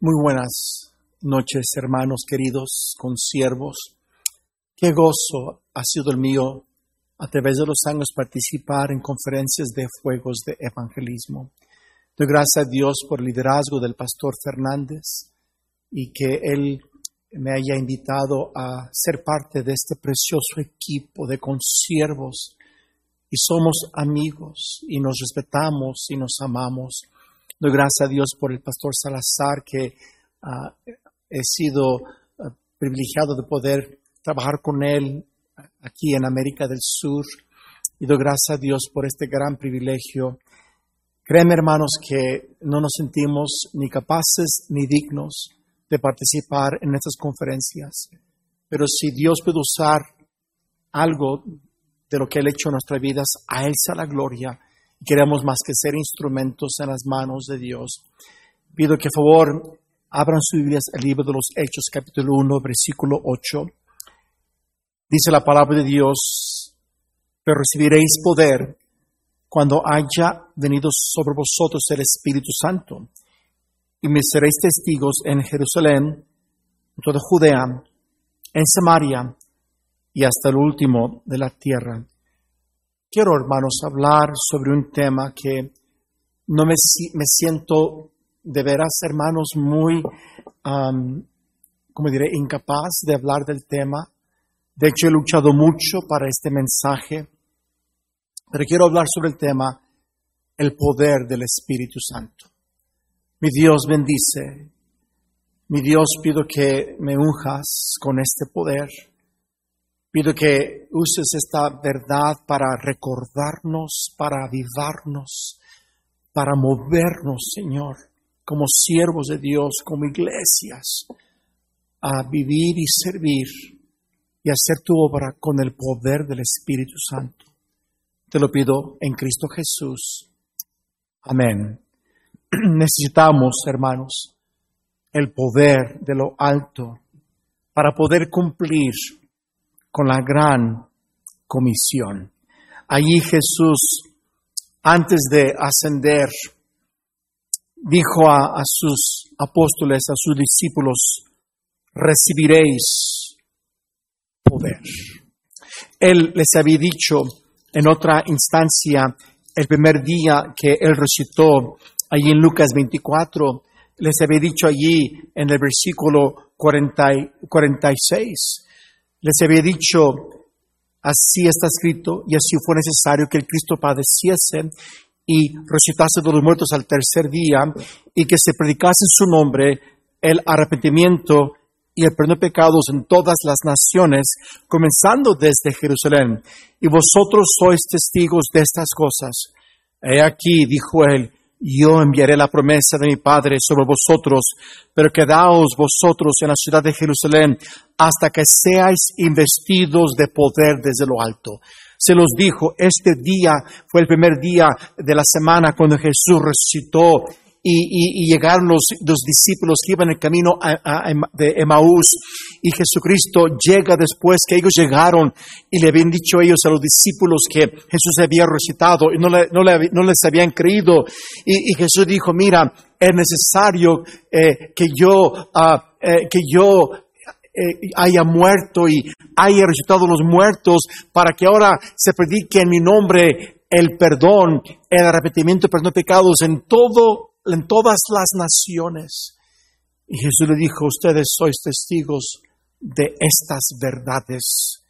Muy buenas noches, hermanos queridos, consiervos. Qué gozo ha sido el mío a través de los años participar en conferencias de fuegos de evangelismo. Doy gracias a Dios por el liderazgo del pastor Fernández y que él me haya invitado a ser parte de este precioso equipo de consiervos y somos amigos y nos respetamos y nos amamos Doy gracias a Dios por el pastor Salazar, que uh, he sido uh, privilegiado de poder trabajar con él aquí en América del Sur. Y doy gracias a Dios por este gran privilegio. Créeme, hermanos, que no nos sentimos ni capaces ni dignos de participar en estas conferencias. Pero si Dios puede usar algo de lo que Él ha hecho en nuestras vidas, a Él sea la gloria queremos más que ser instrumentos en las manos de Dios. Pido que, por favor, abran sus Biblias el libro de los Hechos, capítulo 1, versículo 8. Dice la palabra de Dios, pero recibiréis poder cuando haya venido sobre vosotros el Espíritu Santo, y me seréis testigos en Jerusalén, en toda Judea, en Samaria y hasta el último de la tierra. Quiero, hermanos, hablar sobre un tema que no me, me siento de veras, hermanos, muy, como diré, incapaz de hablar del tema. De hecho, he luchado mucho para este mensaje, pero quiero hablar sobre el tema, el poder del Espíritu Santo. Mi Dios bendice. Mi Dios pido que me unjas con este poder Pido que uses esta verdad para recordarnos, para avivarnos, para movernos, Señor, como siervos de Dios, como iglesias, a vivir y servir y hacer tu obra con el poder del Espíritu Santo. Te lo pido en Cristo Jesús. Amén. Necesitamos, hermanos, el poder de lo alto para poder cumplir con la gran comisión. Allí Jesús, antes de ascender, dijo a, sus apóstoles, a sus discípulos, recibiréis poder. Él les había dicho en otra instancia, el primer día que él recitó, allí en Lucas 24, les había dicho allí en el versículo 46, les había dicho, así está escrito y así fue necesario que el Cristo padeciese y resucitase de los muertos al tercer día y que se predicase en su nombre el arrepentimiento y el perdón de pecados en todas las naciones, comenzando desde Jerusalén. Y vosotros sois testigos de estas cosas. He aquí, dijo él, yo enviaré la promesa de mi Padre sobre vosotros, pero quedaos vosotros en la ciudad de Jerusalén hasta que seáis investidos de poder desde lo alto. Se los dijo, este día fue el primer día de la semana cuando Jesús resucitó y, llegaron los, discípulos que iban en el camino de Emaús. Y Jesucristo llega después que ellos llegaron y le habían dicho ellos a los discípulos que Jesús había resucitado y no, les habían creído. Y, Jesús dijo, mira, es necesario eh, que yo, ah, eh, que yo eh, haya muerto y haya resucitado los muertos para que ahora se predique en mi nombre el perdón, el arrepentimiento, perdón de pecados en todo en todas las naciones. Y Jesús le dijo, ustedes sois testigos de estas verdades.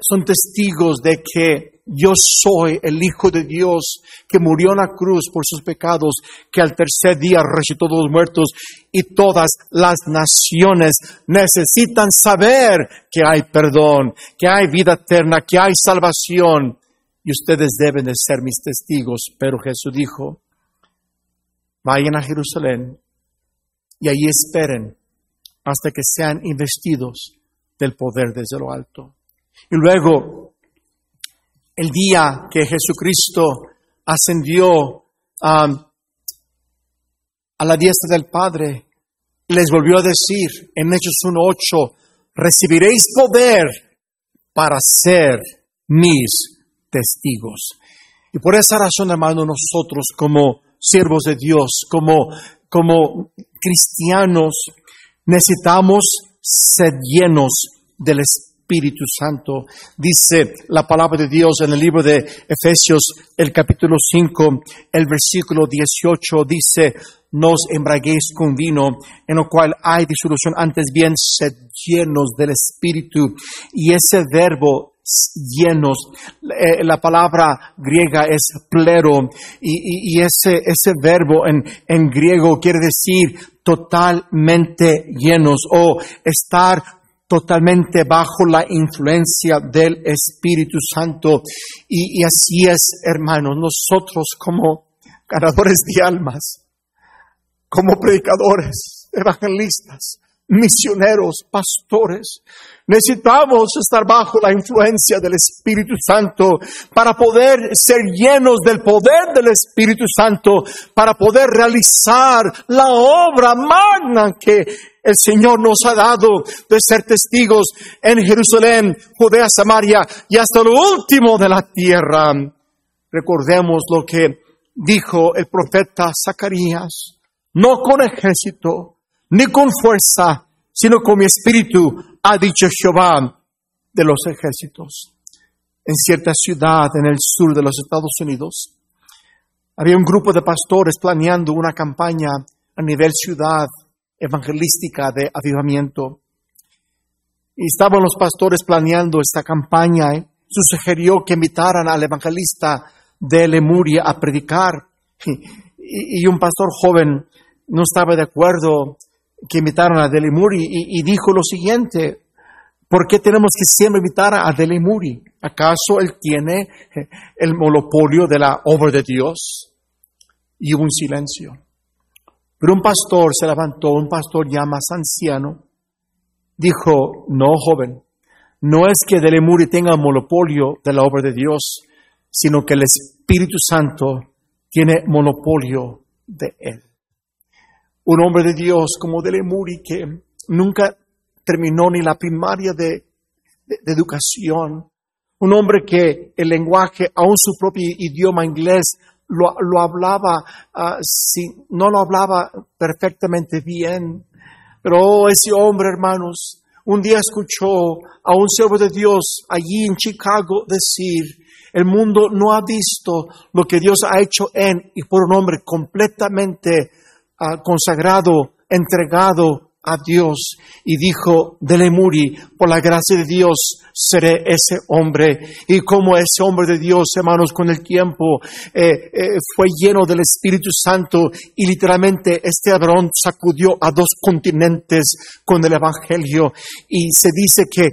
Son testigos de que yo soy el Hijo de Dios que murió en la cruz por sus pecados, que al tercer día resucitó los muertos y todas las naciones necesitan saber que hay perdón, que hay vida eterna, que hay salvación y ustedes deben de ser mis testigos. Pero Jesús dijo, vayan a Jerusalén y allí esperen hasta que sean investidos del poder desde lo alto. Y luego, el día que Jesucristo ascendió a la diestra del Padre, les volvió a decir en Hechos 1.8, recibiréis poder para ser mis testigos. Y por esa razón, hermano, nosotros como siervos de Dios, como, como cristianos necesitamos ser llenos del Espíritu Santo. Dice la palabra de Dios en el libro de Efesios, el capítulo 5, el versículo 18, dice, no os embraguéis con vino, en lo cual hay disolución, antes bien sed llenos del Espíritu. Y ese verbo llenos. Eh, la palabra griega es plero y, ese, ese verbo en, en griego quiere decir totalmente llenos o estar totalmente bajo la influencia del Espíritu Santo. Y, y así es, hermanos, nosotros como ganadores de almas, como predicadores, evangelistas, misioneros, pastores. Necesitamos estar bajo la influencia del Espíritu Santo para poder ser llenos del poder del Espíritu Santo, para poder realizar la obra magna que el Señor nos ha dado de ser testigos en Jerusalén, Judea, Samaria y hasta lo último de la tierra. Recordemos lo que dijo el profeta Zacarías, no con ejército, ni con fuerza, sino con mi espíritu, ha dicho Jehová de los ejércitos. En cierta ciudad en el sur de los Estados Unidos, había un grupo de pastores planeando una campaña a nivel ciudad evangelística de avivamiento. Y estaban los pastores planeando esta campaña. ¿eh? Sugirió que invitaran al evangelista de Lemuria a predicar. Y, y, un pastor joven no estaba de acuerdo que invitaron a Delimuri y, y, dijo lo siguiente, ¿por qué tenemos que siempre invitar a Delimuri? ¿Acaso él tiene eh, el monopolio de la obra de Dios? Y hubo un silencio. Pero un pastor se levantó, un pastor ya más anciano, dijo, no joven, no es que Delimuri tenga el monopolio de la obra de Dios, sino que el Espíritu Santo tiene monopolio de él un hombre de Dios como Delemuri que nunca terminó ni la primaria de, educación, un hombre que el lenguaje, aún su propio idioma inglés, lo, hablaba, uh, no lo hablaba perfectamente bien, pero ese hombre, hermanos, un día escuchó a un siervo de Dios allí en Chicago decir, el mundo no ha visto lo que Dios ha hecho en y por un hombre completamente consagrado, entregado a Dios y dijo de Lemuri, por la gracia de Dios seré ese hombre. Y como ese hombre de Dios, hermanos, con el tiempo eh, eh, fue lleno del Espíritu Santo y literalmente este Abrón sacudió a dos continentes con el Evangelio y se dice que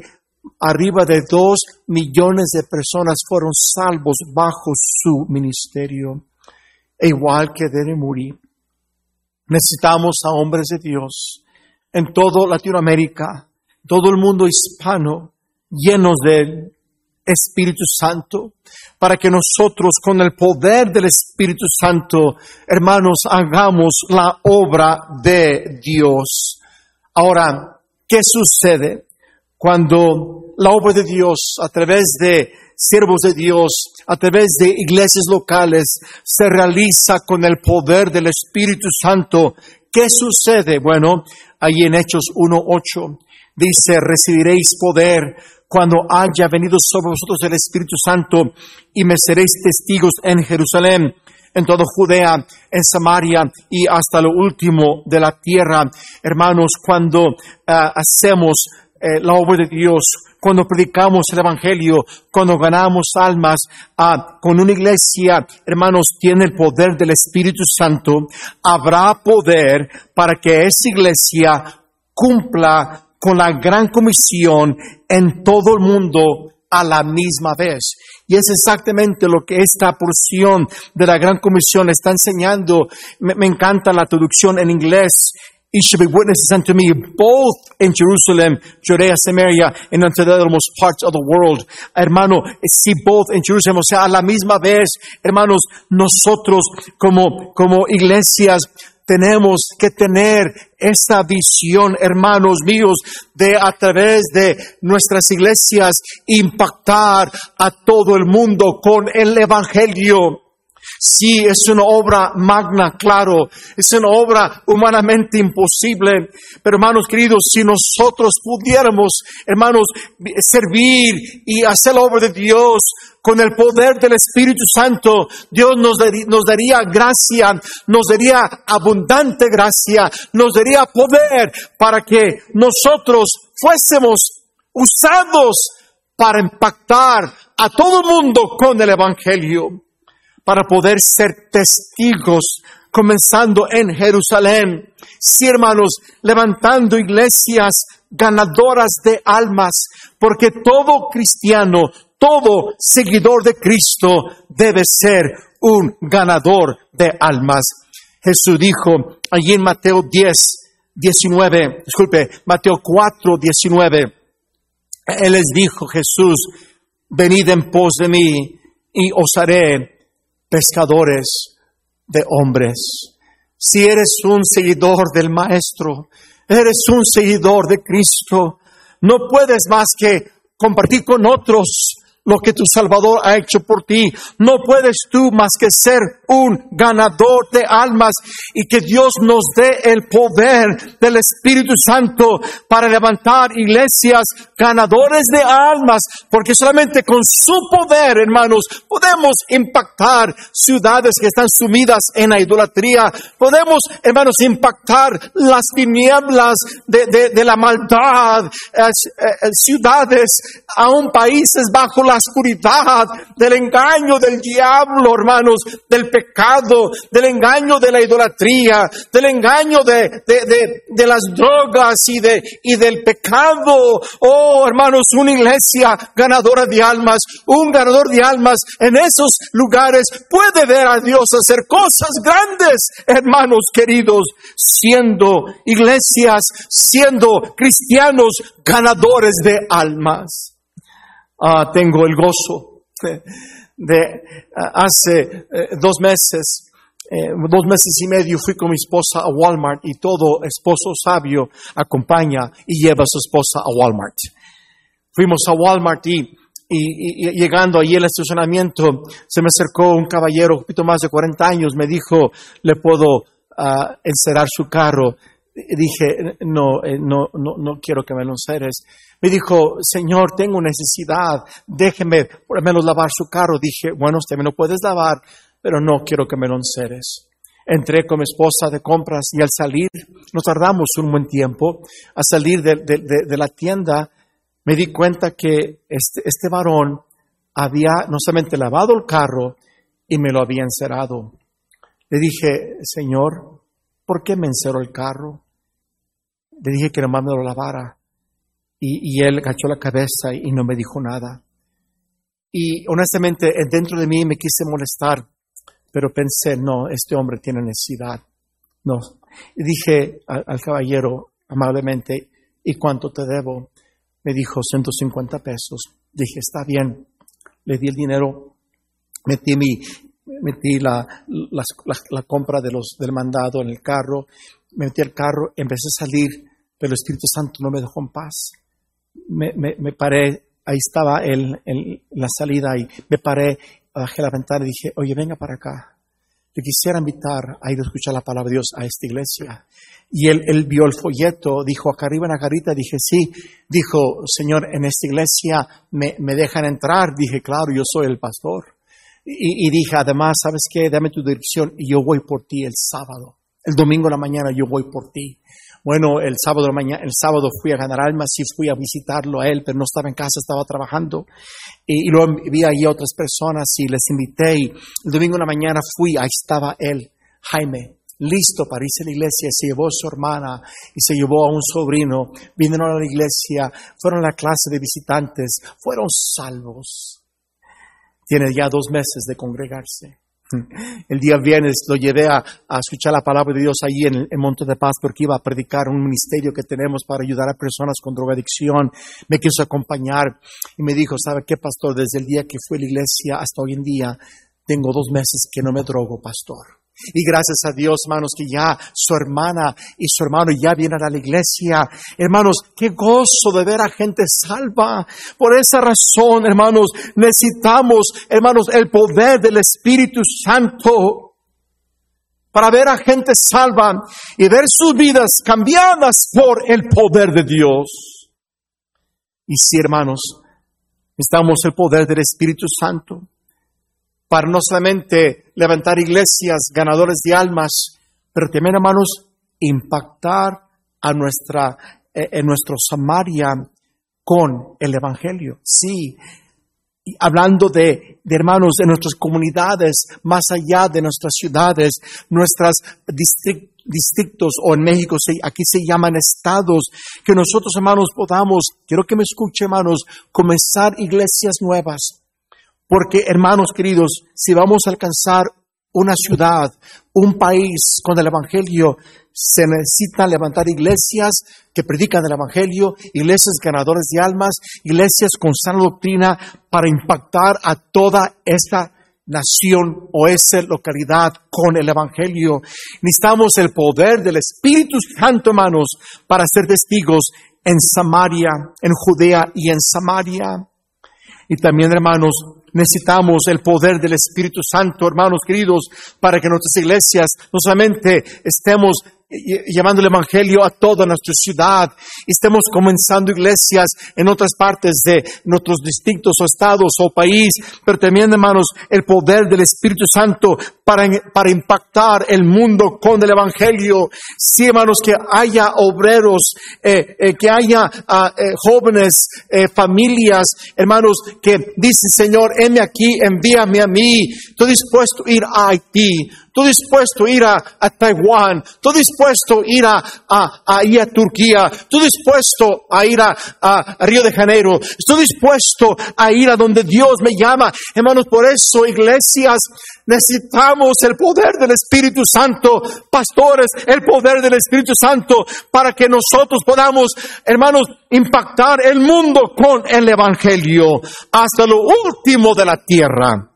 arriba de dos millones de personas fueron salvos bajo su ministerio, e igual que de Lemuri. Necesitamos a hombres de Dios en toda Latinoamérica, todo el mundo hispano, llenos del Espíritu Santo, para que nosotros con el poder del Espíritu Santo, hermanos, hagamos la obra de Dios. Ahora, ¿qué sucede cuando la obra de Dios a través de siervos de Dios, a través de iglesias locales, se realiza con el poder del Espíritu Santo. ¿Qué sucede? Bueno, ahí en Hechos 1.8 dice, recibiréis poder cuando haya venido sobre vosotros el Espíritu Santo y me seréis testigos en Jerusalén, en toda Judea, en Samaria y hasta lo último de la tierra. Hermanos, cuando ah, hacemos eh, la obra de Dios, cuando predicamos el Evangelio, cuando ganamos almas, ah, con una iglesia, hermanos, tiene el poder del Espíritu Santo, habrá poder para que esa iglesia cumpla con la gran comisión en todo el mundo a la misma vez. Y es exactamente lo que esta porción de la Gran Comisión está enseñando. Me, me, encanta la traducción en inglés. He should be witnesses unto me both in Jerusalem, Judea, Samaria, and unto the uttermost parts of the world. Hermano, si both in Jerusalem, o sea, a la misma vez, hermanos, nosotros como, como iglesias tenemos que tener esta visión, hermanos míos, de a través de nuestras iglesias impactar a todo el mundo con el Evangelio. Sí, es una obra magna, claro, es una obra humanamente imposible, pero hermanos queridos, si nosotros pudiéramos, hermanos, servir y hacer la obra de Dios con el poder del Espíritu Santo, Dios nos, daría gracia, nos daría abundante gracia, nos daría poder para que nosotros fuésemos usados para impactar a todo el mundo con el Evangelio para poder ser testigos, comenzando en Jerusalén. Sí, hermanos, levantando iglesias ganadoras de almas, porque todo cristiano, todo seguidor de Cristo debe ser un ganador de almas. Jesús dijo allí en Mateo 10, 19, disculpe, Mateo 4, 19, Él les dijo, Jesús, venid en pos de mí y os haré pescadores de hombres. Si eres un seguidor del Maestro, eres un seguidor de Cristo, no puedes más que compartir con otros lo que tu Salvador ha hecho por ti. No puedes tú más que ser un ganador de almas y que Dios nos dé el poder del Espíritu Santo para levantar iglesias ganadores de almas, porque solamente con su poder, hermanos, podemos impactar ciudades que están sumidas en la idolatría. Podemos, hermanos, impactar las tinieblas de, la maldad, eh, eh, ciudades, aún países bajo la oscuridad, del engaño del diablo, hermanos, del pecado, del engaño de la idolatría, del engaño de, de, las drogas y, de, y del pecado. Oh, hermanos, una iglesia ganadora de almas, un ganador de almas en esos lugares puede ver a Dios hacer cosas grandes, hermanos queridos, siendo iglesias, siendo cristianos ganadores de almas. Ah, tengo el gozo de, ah, hace eh, dos meses, eh, dos meses y medio fui con mi esposa a Walmart y todo esposo sabio acompaña y lleva a su esposa a Walmart. Fuimos a Walmart y, y, llegando allí al estacionamiento se me acercó un caballero un poquito más de 40 años, me dijo, le puedo uh, su carro. Dije, no, eh, no, no, no quiero que me enceres. Me dijo, Señor, tengo necesidad, déjeme por lo menos lavar su carro. Dije, bueno, usted me lo puedes lavar, pero no quiero que me enceres. Entré con mi esposa de compras y al salir, nos tardamos un buen tiempo, a salir de, la tienda, me di cuenta que este, este varón había no solamente lavado el carro y me lo había encerado. Le dije, Señor, ¿por qué me encerró el carro? Le dije que nomás me lo lavara. Y, él agachó la cabeza y no me dijo nada. Y honestamente, dentro de mí me quise molestar, pero pensé, no, este hombre tiene necesidad. No. Y dije al, caballero amablemente, ¿y cuánto te debo? Me dijo 150 pesos. Dije, está bien. Le di el dinero, metí mi, metí la, la, compra de los, del mandado en el carro, metí el carro, empecé a salir, pero el Espíritu Santo no me dejó en paz me, me, paré, ahí estaba él en la salida y me paré, bajé la ventana y dije, oye, venga para acá. Le quisiera invitar a ir a escuchar la palabra de Dios a esta iglesia. Y él, él vio el folleto, dijo, acá arriba en la garita, dije, sí. Dijo, Señor, en esta iglesia me, me dejan entrar. Dije, claro, yo soy el pastor. Y, y, dije, además, ¿sabes qué? Dame tu dirección y yo voy por ti el sábado. El domingo en la mañana yo voy por ti. Bueno, el sábado, mañana, el sábado fui a ganar almas y fui a visitarlo a él, pero no estaba en casa, estaba trabajando. Y, luego vi ahí a otras personas y les invité. Y el domingo en la mañana fui, ahí estaba él, Jaime, listo para irse a la iglesia. Se llevó a su hermana y se llevó a un sobrino. Vinieron a la iglesia, fueron a la clase de visitantes, fueron salvos. Tiene ya dos meses de congregarse. El día viernes lo llevé a, escuchar la palabra de Dios allí en, el Monte de Paz porque iba a predicar un ministerio que tenemos para ayudar a personas con drogadicción. Me quiso acompañar y me dijo, ¿sabe qué, pastor? Desde el día que fui a la iglesia hasta hoy en día, tengo dos meses que no me drogo, pastor. Y gracias a Dios, hermanos, que ya su hermana y su hermano ya vienen a la iglesia. Hermanos, qué gozo de ver a gente salva. Por esa razón, hermanos, necesitamos, hermanos, el poder del Espíritu Santo para ver a gente salva y ver sus vidas cambiadas por el poder de Dios. Y sí, hermanos, necesitamos el poder del Espíritu Santo para no solamente levantar iglesias ganadores de almas, pero también, hermanos, impactar a nuestra, eh, en nuestro Samaria con el Evangelio. Sí, hablando de, hermanos de nuestras comunidades, más allá de nuestras ciudades, nuestros distritos o en México aquí se llaman estados, que nosotros hermanos podamos, quiero que me escuche hermanos, comenzar iglesias nuevas porque, hermanos queridos, si vamos a alcanzar una ciudad, un país con el Evangelio, se necesita levantar iglesias que predican el Evangelio, iglesias ganadoras de almas, iglesias con sana doctrina para impactar a toda esta nación o esa localidad con el Evangelio. Necesitamos el poder del Espíritu Santo, hermanos, para ser testigos en Samaria, en Judea y en Samaria. Y también, hermanos, necesitamos el poder del Espíritu Santo, hermanos queridos, para que nuestras iglesias no solamente estemos llevando el Evangelio a toda nuestra ciudad. Estamos comenzando iglesias en otras partes de nuestros distritos o estados o país, pero también, hermanos, el poder del Espíritu Santo para, para impactar el mundo con el Evangelio. Sí, hermanos, que haya obreros, eh, eh, que haya ah, eh, jóvenes, familias, hermanos, que dicen, Señor, heme aquí, envíame a mí. Estoy dispuesto a ir a Haití. Estoy dispuesto a ir a, Taiwán. Estoy dispuesto a ir a, a, a, Turquía. Estoy dispuesto a ir a, Río de Janeiro. Estoy dispuesto a ir a donde Dios me llama. Hermanos, por eso, iglesias, necesitamos el poder del Espíritu Santo. Pastores, el poder del Espíritu Santo para que nosotros podamos, hermanos, impactar el mundo con el Evangelio hasta lo último de la tierra.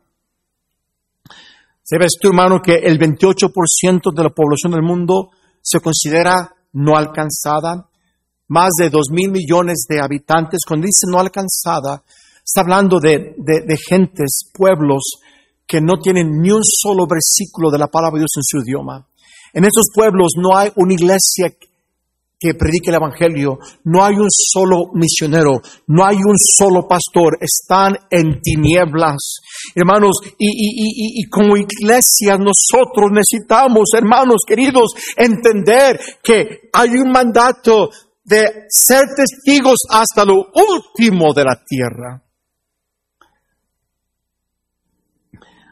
¿Sabes tú, hermano, que el 28% de la población del mundo se considera no alcanzada? Más de 2 mil millones de habitantes. Cuando dice no alcanzada, está hablando de, de, gentes, pueblos que no tienen ni un solo versículo de la palabra de Dios en su idioma. En estos pueblos no hay una iglesia que predique el Evangelio. No hay un solo misionero, no hay un solo pastor, están en tinieblas. Hermanos, y, y, y, como iglesia nosotros necesitamos, hermanos queridos, entender que hay un mandato de ser testigos hasta lo último de la tierra.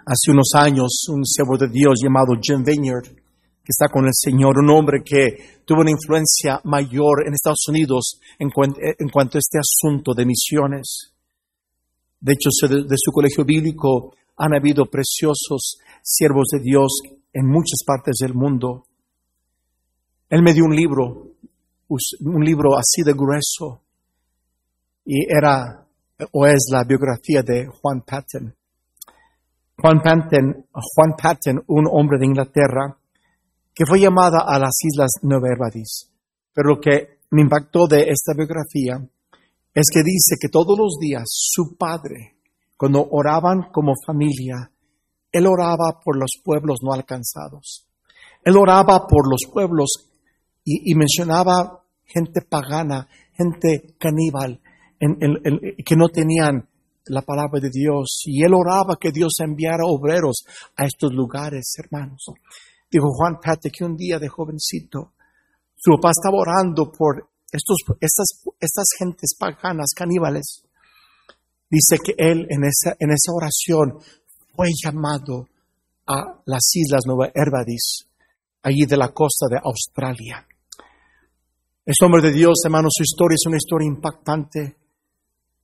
Hace unos años, un siervo de Dios llamado Jim Vineyard que está con el Señor, un hombre que tuvo una influencia mayor en Estados Unidos en, cuanto a este asunto de misiones. De hecho, de, su colegio bíblico han habido preciosos siervos de Dios en muchas partes del mundo. Él me dio un libro, un libro así de grueso, y era o es la biografía de Juan Patton. Juan Patton, Juan Patton, un hombre de Inglaterra, que fue llamada a las Islas Nueva Herbadis. Pero lo que me impactó de esta biografía es que dice que todos los días su padre, cuando oraban como familia, él oraba por los pueblos no alcanzados. Él oraba por los pueblos y, mencionaba gente pagana, gente caníbal, que no tenían la palabra de Dios. Y él oraba que Dios enviara obreros a estos lugares, hermanos. Dijo Juan Pate que un día de jovencito, su papá estaba orando por estos, estas, estas gentes paganas, caníbales. Dice que él en esa, en esa oración fue llamado a las Islas Nueva Herbadis, allí de la costa de Australia. Este hombre de Dios, hermano, su historia es una historia impactante.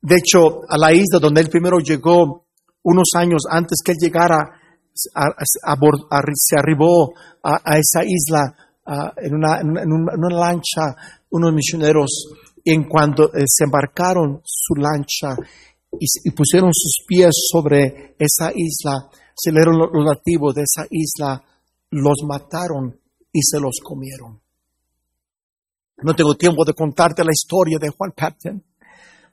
De hecho, a la isla donde él primero llegó, unos años antes que él llegara, se arribó a, esa isla en, una, lancha unos misioneros y en cuanto eh, se embarcaron su lancha y, pusieron sus pies sobre esa isla, se leyeron los nativos de esa isla, los mataron y se los comieron. No tengo tiempo de contarte la historia de Juan Patton.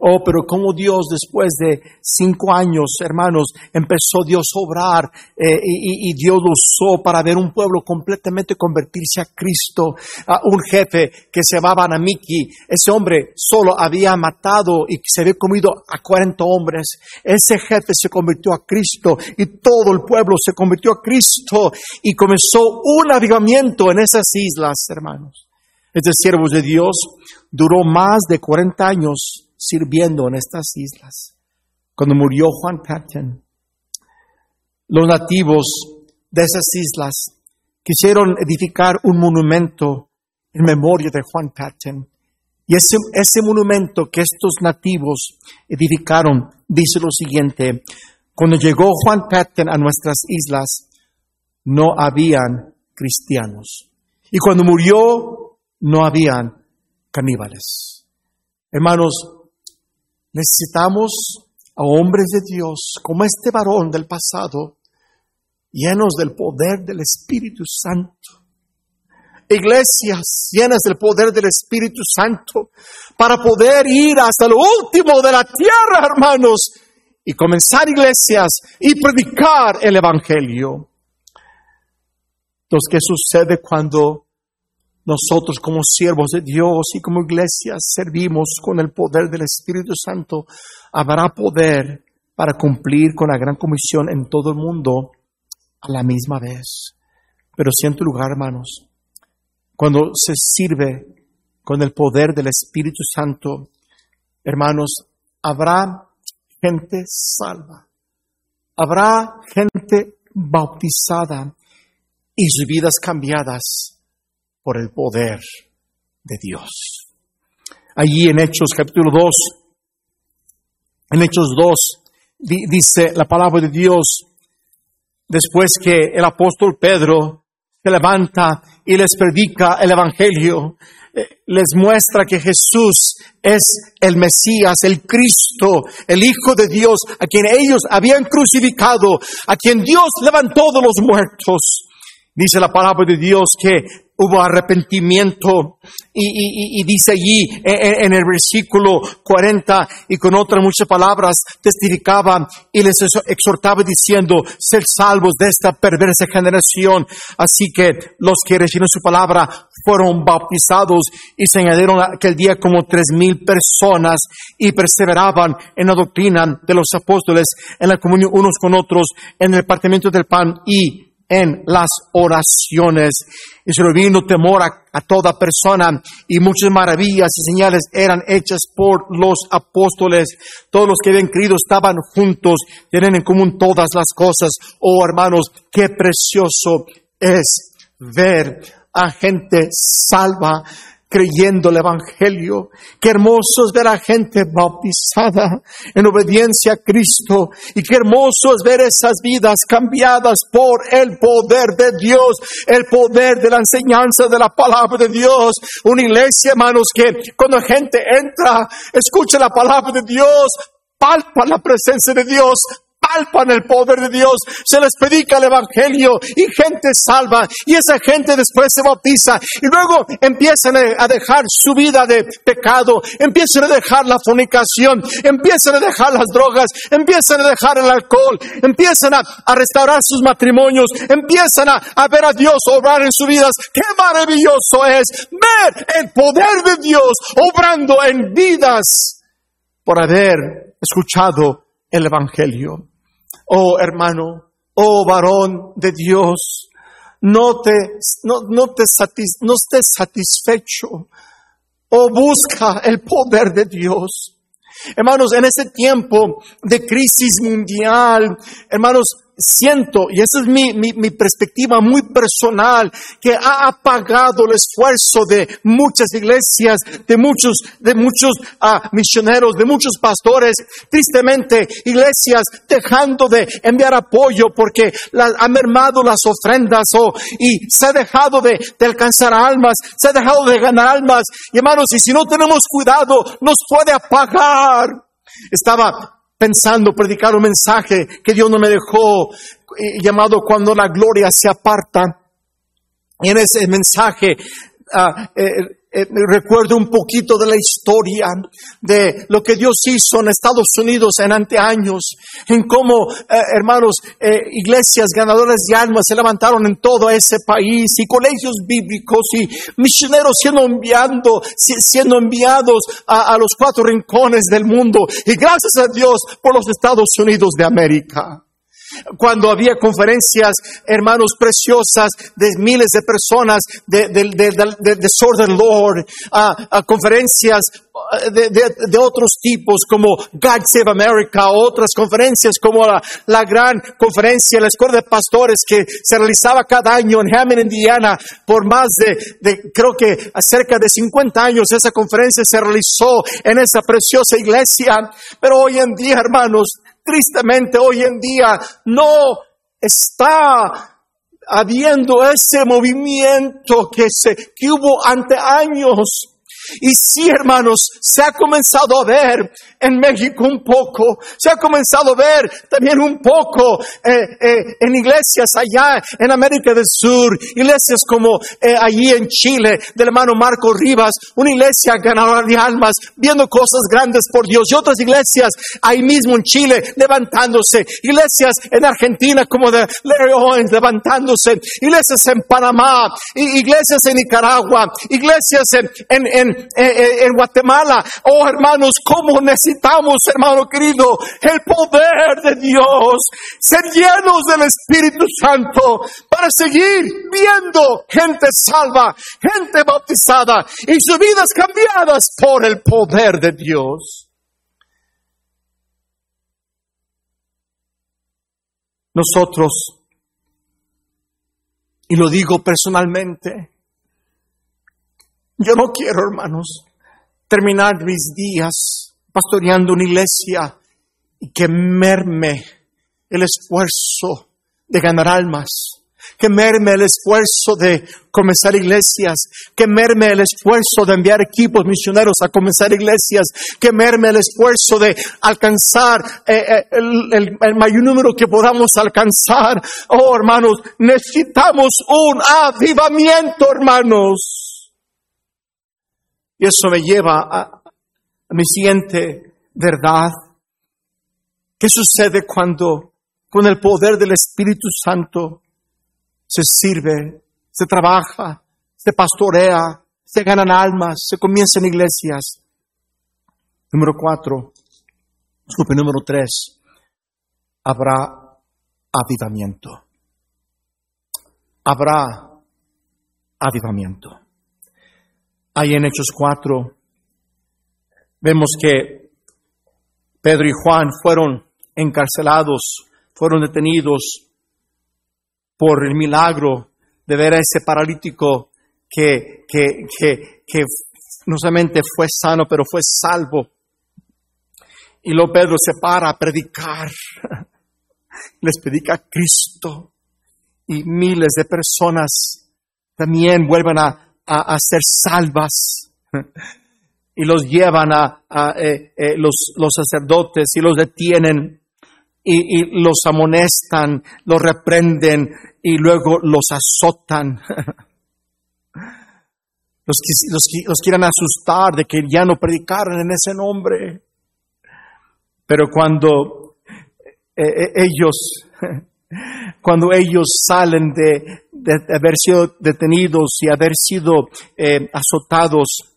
Oh, pero como Dios después de cinco años, hermanos, empezó Dios a obrar eh, y, Dios lo usó para ver un pueblo completamente convertirse a Cristo. A un jefe que se llamaba Namiki, ese hombre solo había matado y se había comido a 40 hombres. Ese jefe se convirtió a Cristo y todo el pueblo se convirtió a Cristo y comenzó un avivamiento en esas islas, hermanos. Este siervo de Dios duró más de 40 años sirviendo en estas islas. Cuando murió Juan Patton, los nativos de esas islas quisieron edificar un monumento en memoria de Juan Patton. Y ese, ese monumento que estos nativos edificaron dice lo siguiente, cuando llegó Juan Patton a nuestras islas, no habían cristianos. Y cuando murió, no habían caníbales. Hermanos, Necesitamos a hombres de Dios como este varón del pasado, llenos del poder del Espíritu Santo. Iglesias llenas del poder del Espíritu Santo para poder ir hasta lo último de la tierra, hermanos, y comenzar iglesias y predicar el Evangelio. Entonces, ¿qué sucede cuando nosotros como siervos de Dios y como iglesia servimos con el poder del Espíritu Santo, habrá poder para cumplir con la gran comisión en todo el mundo a la misma vez. Pero siento lugar, hermanos, cuando se sirve con el poder del Espíritu Santo, hermanos, habrá gente salva, habrá gente bautizada y sus vidas cambiadas por el poder de Dios. Allí en Hechos capítulo 2, en Hechos 2, dice la palabra de Dios, después que el apóstol Pedro se levanta y les predica el Evangelio, eh, les muestra que Jesús es el Mesías, el Cristo, el Hijo de Dios, a quien ellos habían crucificado, a quien Dios levantó de los muertos. Dice la palabra de Dios que hubo arrepentimiento y, dice allí en, el versículo 40 y con otras muchas palabras testificaba y les exhortaba diciendo ser salvos de esta perversa generación. Así que los que recibieron su palabra fueron bautizados y se añadieron aquel día como tres mil personas y perseveraban en la doctrina de los apóstoles, en la comunión unos con otros, en el partimiento del pan y en las oraciones. Y se vino temor a, toda persona y muchas maravillas y señales eran hechas por los apóstoles. Todos los que habían creído estaban juntos, tenían en común todas las cosas. Oh hermanos, qué precioso es ver a gente salva creyendo el Evangelio. Qué hermoso es ver a gente bautizada en obediencia a Cristo. Y qué hermoso es ver esas vidas cambiadas por el poder de Dios, el poder de la enseñanza de la palabra de Dios. Una iglesia, hermanos, que cuando gente entra, escucha la palabra de Dios, palpa la presencia de Dios, palpan el poder de Dios, se les predica el Evangelio y gente salva y esa gente después se bautiza y luego empiezan a dejar su vida de pecado, empiezan a dejar la fornicación, empiezan a dejar las drogas, empiezan a dejar el alcohol, empiezan a, restaurar sus matrimonios, empiezan a, a ver a Dios obrar en sus vidas. Qué maravilloso es ver el poder de Dios obrando en vidas por haber escuchado el Evangelio. Oh hermano, oh varón de Dios, no te, no, no te no estés satisfecho. Oh, busca el poder de Dios. Hermanos, en ese tiempo de crisis mundial, hermanos, siento, y esa es mi, mi, perspectiva muy personal, que ha apagado el esfuerzo de muchas iglesias, de muchos, de muchos uh, misioneros, de muchos pastores, tristemente iglesias dejando de enviar apoyo porque han mermado las ofrendas o, y se ha dejado de, de alcanzar almas, se ha dejado de ganar almas. Y hermanos, y si no tenemos cuidado, nos puede apagar. Estaba pensando predicar un mensaje que Dios no me dejó, eh, llamado cuando la gloria se aparta. en ese mensaje ah, eh, eh, recuerdo un poquito de la historia de lo que Dios hizo en Estados Unidos en anteaños, en cómo, eh, hermanos, eh, iglesias ganadoras de almas se levantaron en todo ese país y colegios bíblicos y misioneros siendo enviando, siendo enviados a, a los cuatro rincones del mundo. Y gracias a Dios por los Estados Unidos de América cuando había conferencias, hermanos, preciosas de miles de personas de, de, de, de Sword Lord, a, conferencias de, otros tipos como God Save America, otras conferencias como la, la gran conferencia, la escuela de pastores que se realizaba cada año en Hammond, Indiana, por más de, creo que cerca de 50 años esa conferencia se realizó en esa preciosa iglesia. Pero hoy en día, hermanos, tristemente hoy en día no está habiendo ese movimiento que, se, que hubo ante años. Y sí, hermanos, se ha comenzado a ver en México un poco, se ha comenzado a ver también un poco eh, eh, en iglesias allá en América del Sur, iglesias como eh, allí en Chile, del hermano Marco Rivas, una iglesia ganadora de almas, viendo cosas grandes por Dios, y otras iglesias ahí mismo en Chile levantándose, iglesias en Argentina como de Larry Owens levantándose, iglesias en Panamá, iglesias en Nicaragua, iglesias en, en en, Guatemala. Oh hermanos, ¿cómo necesitamos, hermano querido, el poder de Dios? Ser llenos del Espíritu Santo para seguir viendo gente salva, gente bautizada y sus vidas cambiadas por el poder de Dios. Nosotros, y lo digo personalmente, yo no quiero, hermanos, terminar mis días pastoreando una iglesia y que merme el esfuerzo de ganar almas, que merme el esfuerzo de comenzar iglesias, que merme el esfuerzo de enviar equipos misioneros a comenzar iglesias, que merme el esfuerzo de alcanzar eh, eh, el, el mayor número que podamos alcanzar. Oh, hermanos, necesitamos un avivamiento, hermanos. Y eso me lleva a, mi siguiente verdad. ¿Qué sucede cuando con el poder del Espíritu Santo se sirve, se trabaja, se pastorea, se ganan almas, se comienzan iglesias? Número cuatro, disculpe, número tres, habrá avivamiento. Habrá avivamiento. Ahí en Hechos 4 vemos que Pedro y Juan fueron encarcelados, fueron detenidos por el milagro de ver a ese paralítico que, que, que, que no solamente fue sano, pero fue salvo. Y luego Pedro se para a predicar. Les predica a Cristo. Y miles de personas también vuelven a a, ser salvas. Y los llevan a, eh, eh, los, sacerdotes y los detienen y, los amonestan, los reprenden y luego los azotan. Los, los, los quieren asustar de que ya no predicaran en ese nombre. Pero cuando eh, ellos cuando ellos salen de, haber sido detenidos y haber sido azotados,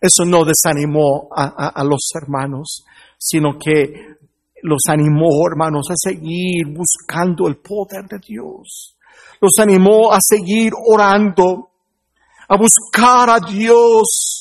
eso no desanimó a, los hermanos, sino que los animó, hermanos, a seguir buscando el poder de Dios. Los animó a seguir orando, a buscar a Dios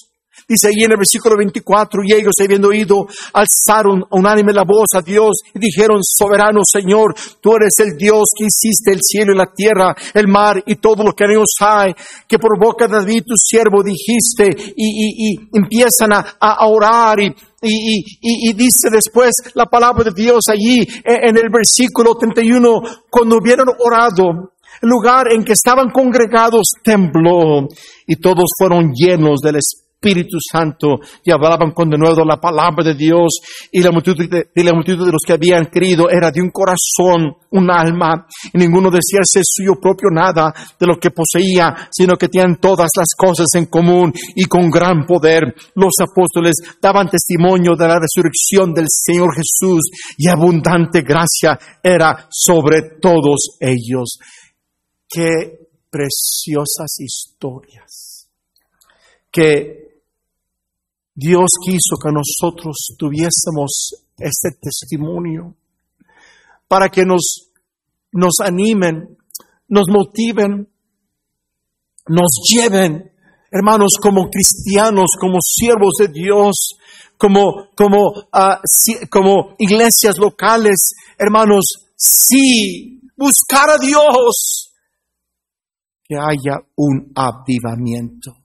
Dice ahí en el versículo 24, y ellos habiendo oído, alzaron unánime la voz a Dios y dijeron, soberano Señor, tú eres el Dios que hiciste el cielo y la tierra, el mar y todo lo que en ellos hay, que por boca de David tu siervo dijiste y, empiezan a, orar y, y, dice después la palabra de Dios allí en el versículo 31, cuando hubieron orado, el lugar en que estaban congregados tembló y todos fueron llenos del Espíritu Espíritu Santo y hablaban con de nuevo la palabra de Dios y la multitud de, la multitud de los que habían creído era de un corazón, un alma y ninguno decía ser suyo propio nada de lo que poseía, sino que tenían todas las cosas en común y con gran poder los apóstoles daban testimonio de la resurrección del Señor Jesús y abundante gracia era sobre todos ellos. Qué preciosas historias que Dios quiso que nosotros tuviésemos este testimonio para que nos, nos animen, nos motiven, nos lleven, hermanos, como cristianos, como siervos de Dios, como, como, uh, como iglesias locales, hermanos, sí, buscar a Dios, que haya un avivamiento.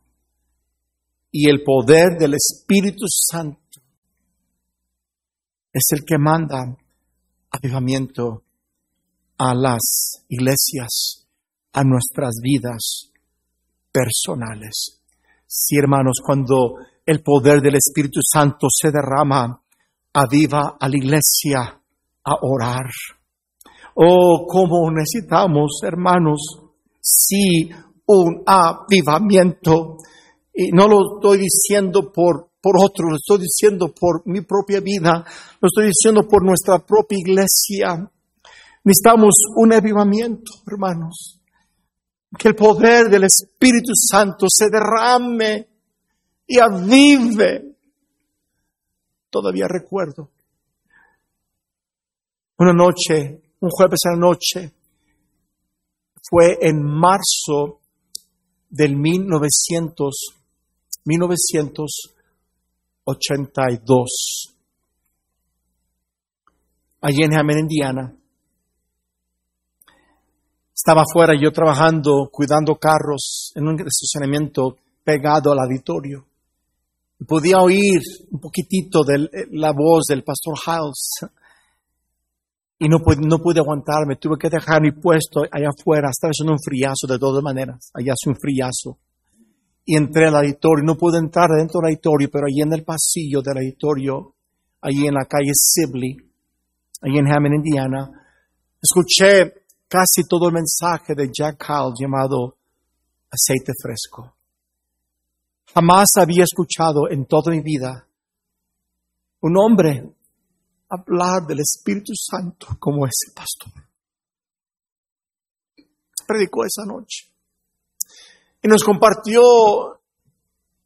Y el poder del Espíritu Santo es el que manda avivamiento a las iglesias, a nuestras vidas personales. Sí, hermanos, cuando el poder del Espíritu Santo se derrama, aviva a la iglesia a orar. Oh, cómo necesitamos, hermanos, sí un avivamiento. Y no lo estoy diciendo por, por otro, lo estoy diciendo por mi propia vida, lo estoy diciendo por nuestra propia iglesia. Necesitamos un avivamiento, hermanos. Que el poder del Espíritu Santo se derrame y avive. Todavía recuerdo una noche, un jueves a la noche, fue en marzo del 1900, 1982, allí en Hammond, Indiana. Estaba afuera yo trabajando, cuidando carros en un estacionamiento pegado al auditorio. Podía oír un poquitito de la voz del pastor Hiles y no pude, no pude aguantarme, tuve que dejar mi puesto allá afuera, estaba haciendo un friazo de todas maneras, allá hace un friazo. Y entré al auditorio, no pude entrar dentro del auditorio, pero allí en el pasillo del auditorio, allí en la calle Sibley, allí en Hammond, Indiana, escuché casi todo el mensaje de Jack Hall llamado aceite fresco. Jamás había escuchado en toda mi vida un hombre hablar del Espíritu Santo como ese pastor. Predicó esa noche y nos compartió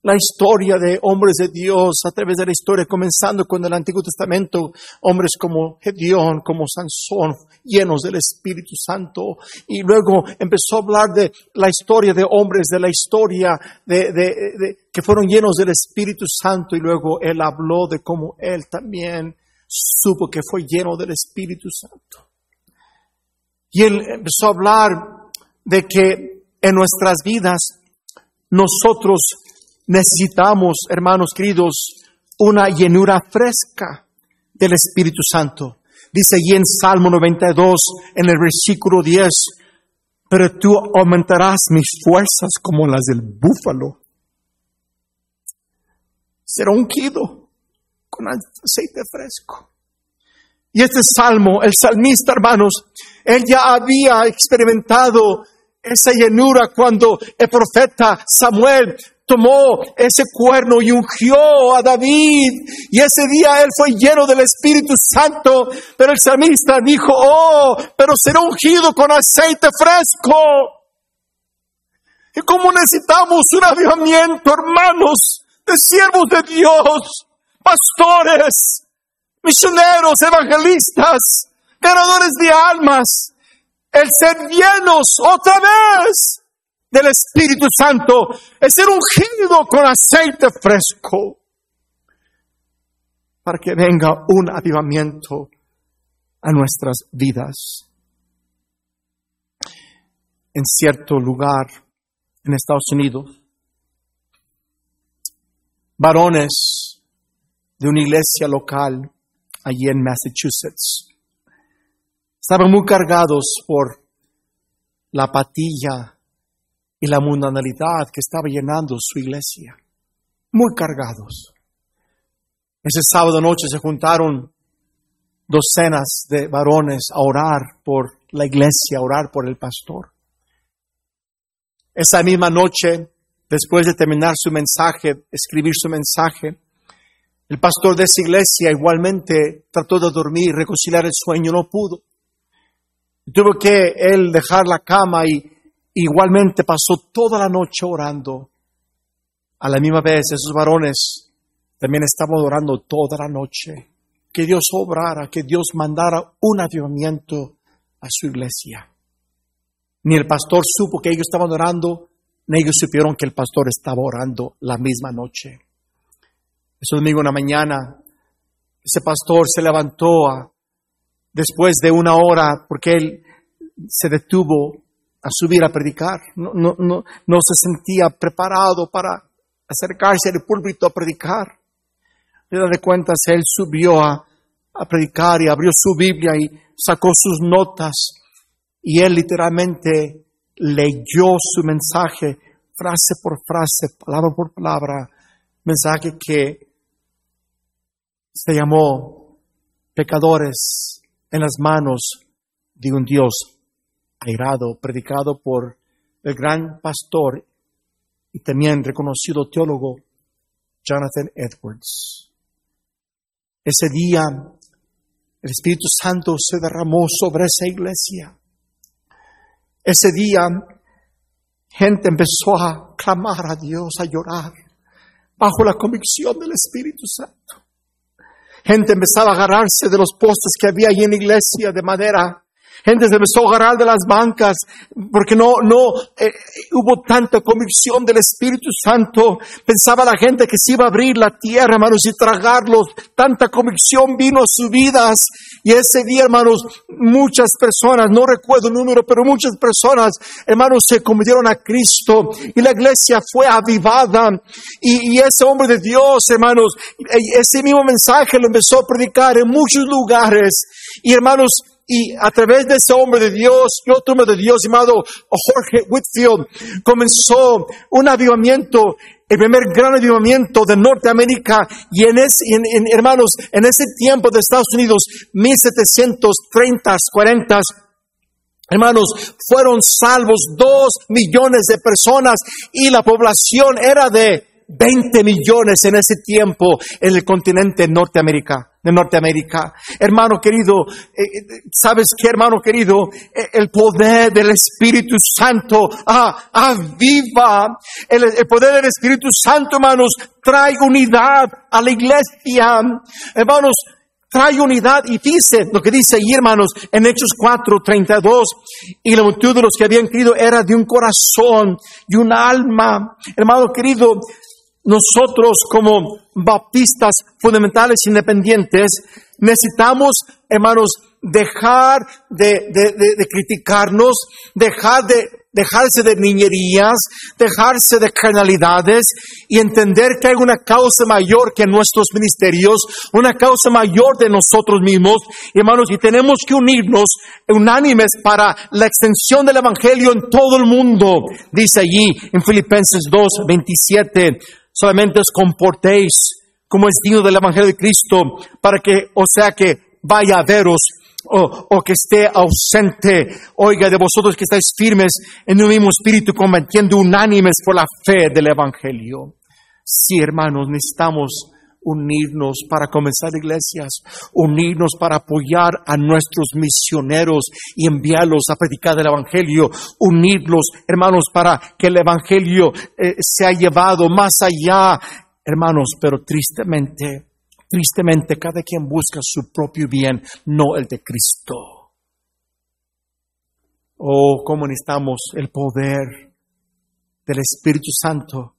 la historia de hombres de Dios a través de la historia, comenzando con el Antiguo Testamento, hombres como Gedeón, como Sansón, llenos del Espíritu Santo. Y luego empezó a hablar de la historia de hombres, de la historia de, de, que fueron llenos del Espíritu Santo. Y luego él habló de cómo él también supo que fue lleno del Espíritu Santo. Y él empezó a hablar de que en nuestras vidas nosotros necesitamos, hermanos queridos, una llenura fresca del Espíritu Santo. Dice allí en Salmo 92, en el versículo 10, pero tú aumentarás mis fuerzas como las del búfalo. Será ungido con aceite fresco. Y este salmo, el salmista, hermanos, él ya había experimentado esa llenura cuando el profeta Samuel tomó ese cuerno y ungió a David. Y ese día él fue lleno del Espíritu Santo. Pero el salmista dijo, oh, pero será ungido con aceite fresco. Y como necesitamos un avivamiento, hermanos, de siervos de Dios, pastores, misioneros, evangelistas, ganadores de almas, el ser llenos otra vez del Espíritu Santo, el ser ungido con aceite fresco, para que venga un avivamiento a nuestras vidas. En cierto lugar en Estados Unidos, varones de una iglesia local allí en Massachusetts. Estaban muy cargados por la apatía y la mundanalidad que estaba llenando su iglesia. muy cargados. Ese sábado noche se juntaron docenas de varones a orar por la iglesia, a orar por el pastor. Esa misma noche, después de terminar su mensaje, escribir su mensaje, el pastor de esa iglesia igualmente trató de dormir, reconciliar el sueño, no pudo. Tuvo que él dejar la cama y igualmente pasó toda la noche orando. A la misma vez, esos varones también estaban orando toda la noche. Que Dios obrara, que Dios mandara un avivamiento a su iglesia. Ni el pastor supo que ellos estaban orando, ni ellos supieron que el pastor estaba orando la misma noche. Ese domingo en la mañana, ese pastor se levantó a después de una hora, porque él se detuvo a subir a predicar. No, no, no, no se sentía preparado para acercarse al púlpito a predicar. Le de cuentas, él subió a, a predicar y abrió su Biblia y sacó sus notas y él literalmente leyó su mensaje frase por frase, palabra por palabra, mensaje que se llamó pecadores en las manos de un Dios airado, predicado por el gran pastor y también reconocido teólogo Jonathan Edwards. Ese día el Espíritu Santo se derramó sobre esa iglesia. Ese día gente empezó a clamar a Dios, a llorar, bajo la convicción del Espíritu Santo. Gente empezaba a agarrarse de los postes que había ahí en la iglesia de madera Gente se empezó a agarrar de las bancas porque no, no eh, hubo tanta convicción del Espíritu Santo. Pensaba la gente que se iba a abrir la tierra, hermanos, y tragarlos. Tanta convicción vino a sus vidas. Y ese día, hermanos, muchas personas, no recuerdo el número, pero muchas personas, hermanos, se convirtieron a Cristo. Y la iglesia fue avivada. Y, y ese hombre de Dios, hermanos, ese mismo mensaje lo empezó a predicar en muchos lugares. Y hermanos, y a través de ese hombre de Dios otro hombre de Dios llamado Jorge Whitfield comenzó un avivamiento, el primer gran avivamiento de Norteamérica y en ese, hermanos, en ese tiempo de Estados Unidos, 1730, 40, Hermanos, fueron salvos dos millones de personas y la población era de 20 millones en ese tiempo en el continente norteamericano de Norteamérica. Hermano querido, eh, eh, ¿sabes qué, hermano querido? Eh, el poder del Espíritu Santo ah, aviva. El, el poder del Espíritu Santo, hermanos, trae unidad a la iglesia. Hermanos, trae unidad y dice lo que dice ahí, hermanos, en Hechos 4, 32, y la multitud de los que habían creído era de un corazón y un alma. Hermano querido, nosotros como bautistas fundamentales independientes necesitamos, hermanos, dejar de, criticarnos, dejar de dejarse de niñerías, dejarse de carnalidades y entender que hay una causa mayor que nuestros ministerios, una causa mayor de nosotros mismos, hermanos, y tenemos que unirnos unánimes para la extensión del Evangelio en todo el mundo. Dice allí en Filipenses 2, 27, solamente os comportéis como es digno del Evangelio de Cristo, para que, o sea que vaya a veros o, o, que esté ausente, oiga, de vosotros que estáis firmes en un mismo espíritu, combatiendo unánimes por la fe del Evangelio. Sí, hermanos, necesitamos unirnos para comenzar iglesias, unirnos para apoyar a nuestros misioneros y enviarlos a predicar el Evangelio, unirlos, hermanos, para que el Evangelio eh, sea llevado más allá, hermanos, pero tristemente, tristemente cada quien busca su propio bien, no el de Cristo. Oh, cómo necesitamos el poder del Espíritu Santo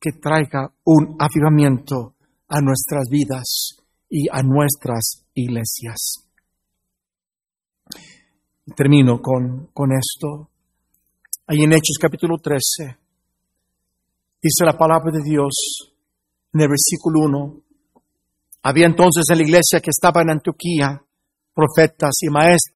que traiga un avivamiento a nuestras vidas y a nuestras iglesias. Termino con, con esto. Ahí en Hechos capítulo 13 dice la palabra de Dios en el versículo 1. Había entonces en la iglesia que estaba en Antioquía profetas y maestros